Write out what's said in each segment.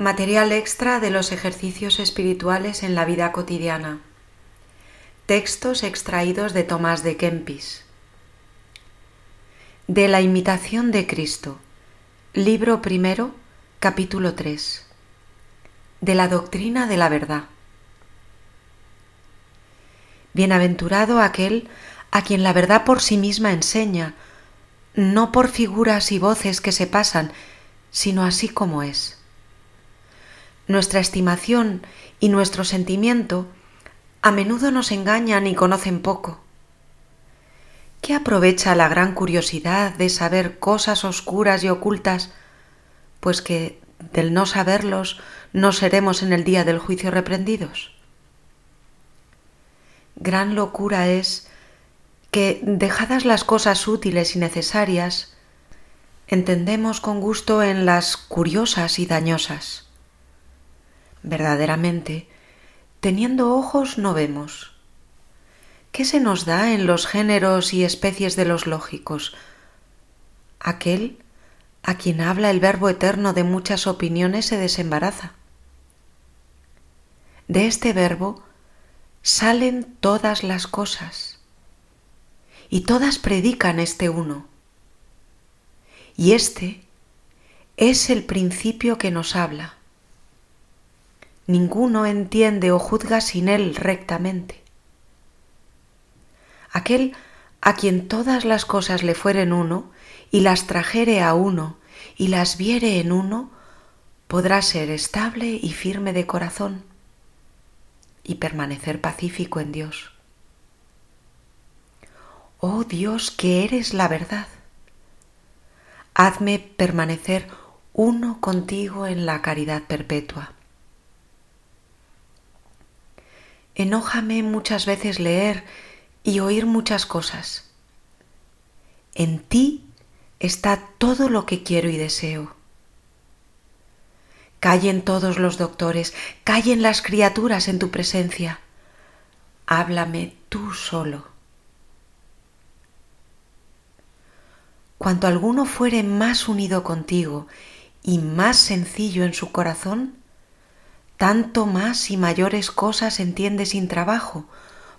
Material extra de los ejercicios espirituales en la vida cotidiana. Textos extraídos de Tomás de Kempis. De la imitación de Cristo. Libro primero, capítulo 3. De la doctrina de la verdad. Bienaventurado aquel a quien la verdad por sí misma enseña, no por figuras y voces que se pasan, sino así como es nuestra estimación y nuestro sentimiento a menudo nos engañan y conocen poco. ¿Qué aprovecha la gran curiosidad de saber cosas oscuras y ocultas? Pues que del no saberlos no seremos en el día del juicio reprendidos. Gran locura es que, dejadas las cosas útiles y necesarias, entendemos con gusto en las curiosas y dañosas. Verdaderamente, teniendo ojos no vemos. ¿Qué se nos da en los géneros y especies de los lógicos? Aquel a quien habla el verbo eterno de muchas opiniones se desembaraza. De este verbo salen todas las cosas y todas predican este uno. Y este es el principio que nos habla ninguno entiende o juzga sin él rectamente. Aquel a quien todas las cosas le fueren uno, y las trajere a uno, y las viere en uno, podrá ser estable y firme de corazón, y permanecer pacífico en Dios. Oh Dios, que eres la verdad, hazme permanecer uno contigo en la caridad perpetua. Enójame muchas veces leer y oír muchas cosas. En ti está todo lo que quiero y deseo. Callen todos los doctores, callen las criaturas en tu presencia. Háblame tú solo. Cuanto alguno fuere más unido contigo y más sencillo en su corazón, tanto más y mayores cosas entiende sin trabajo,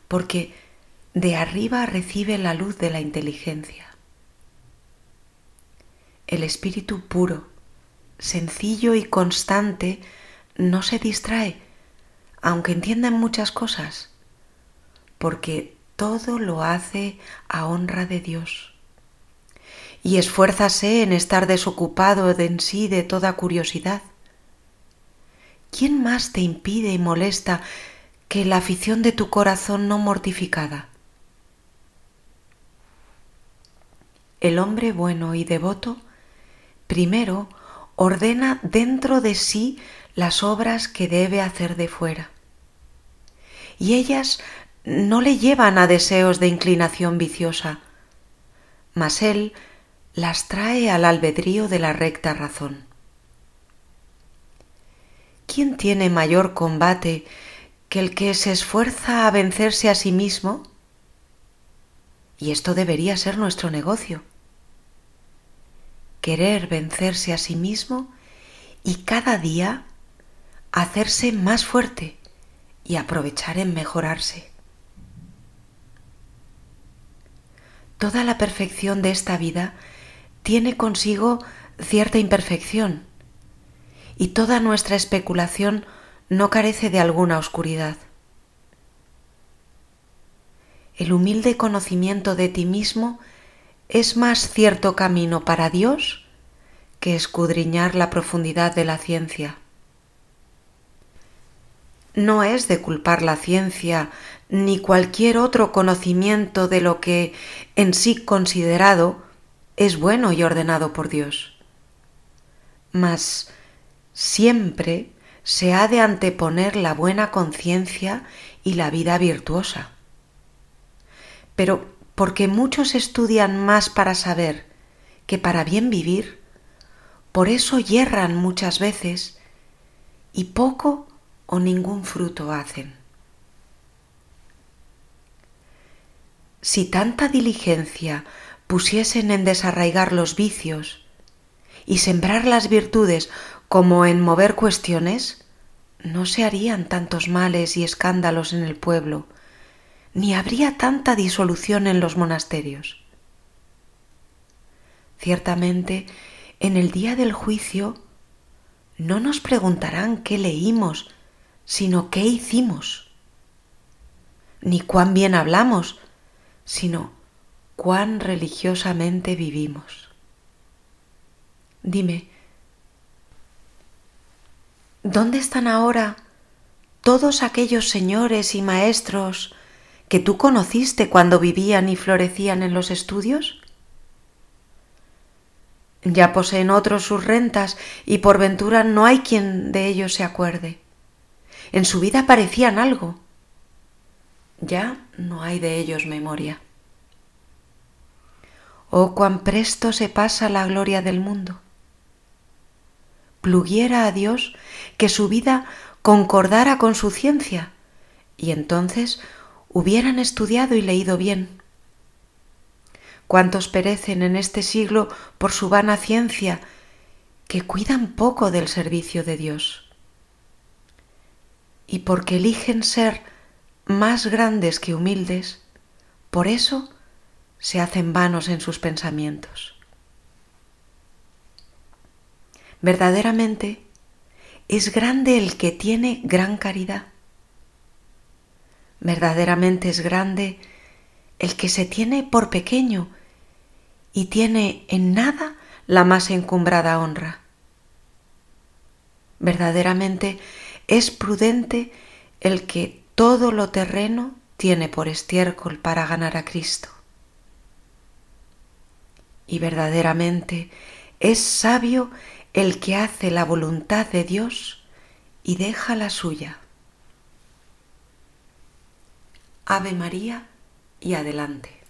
porque de arriba recibe la luz de la inteligencia. El espíritu puro, sencillo y constante no se distrae, aunque entienda muchas cosas, porque todo lo hace a honra de Dios. Y esfuérzase en estar desocupado de en sí de toda curiosidad, ¿quién más te impide y molesta que la afición de tu corazón no mortificada? El hombre bueno y devoto primero ordena dentro de sí las obras que debe hacer de fuera. Y ellas no le llevan a deseos de inclinación viciosa, mas él las trae al albedrío de la recta razón. ¿Quién tiene mayor combate que el que se esfuerza a vencerse a sí mismo? Y esto debería ser nuestro negocio. Querer vencerse a sí mismo y cada día hacerse más fuerte y aprovechar en mejorarse. Toda la perfección de esta vida tiene consigo cierta imperfección y toda nuestra especulación no carece de alguna oscuridad. El humilde conocimiento de ti mismo es más cierto camino para Dios que escudriñar la profundidad de la ciencia. No es de culpar la ciencia ni cualquier otro conocimiento de lo que en sí considerado es bueno y ordenado por Dios. Mas siempre se ha de anteponer la buena conciencia y la vida virtuosa. Pero porque muchos estudian más para saber que para bien vivir, por eso yerran muchas veces y poco o ningún fruto hacen. Si tanta diligencia pusiesen en desarraigar los vicios y sembrar las virtudes como en mover cuestiones, no se harían tantos males y escándalos en el pueblo, ni habría tanta disolución en los monasterios. Ciertamente, en el día del juicio no nos preguntarán qué leímos, sino qué hicimos, ni cuán bien hablamos, sino cuán religiosamente vivimos. Dime, ¿dónde están ahora todos aquellos señores y maestros que tú conociste cuando vivían y florecían en los estudios? Ya poseen otros sus rentas y por ventura no hay quien de ellos se acuerde. En su vida parecían algo. Ya no hay de ellos memoria. Oh, cuán presto se pasa la gloria del mundo. Pluguiera a Dios que su vida concordara con su ciencia, y entonces hubieran estudiado y leído bien. Cuántos perecen en este siglo por su vana ciencia, que cuidan poco del servicio de Dios. Y porque eligen ser más grandes que humildes, por eso se hacen vanos en sus pensamientos. Verdaderamente es grande el que tiene gran caridad. Verdaderamente es grande el que se tiene por pequeño y tiene en nada la más encumbrada honra. Verdaderamente es prudente el que todo lo terreno tiene por estiércol para ganar a Cristo y verdaderamente es sabio el que hace la voluntad de Dios y deja la suya. Ave María y adelante.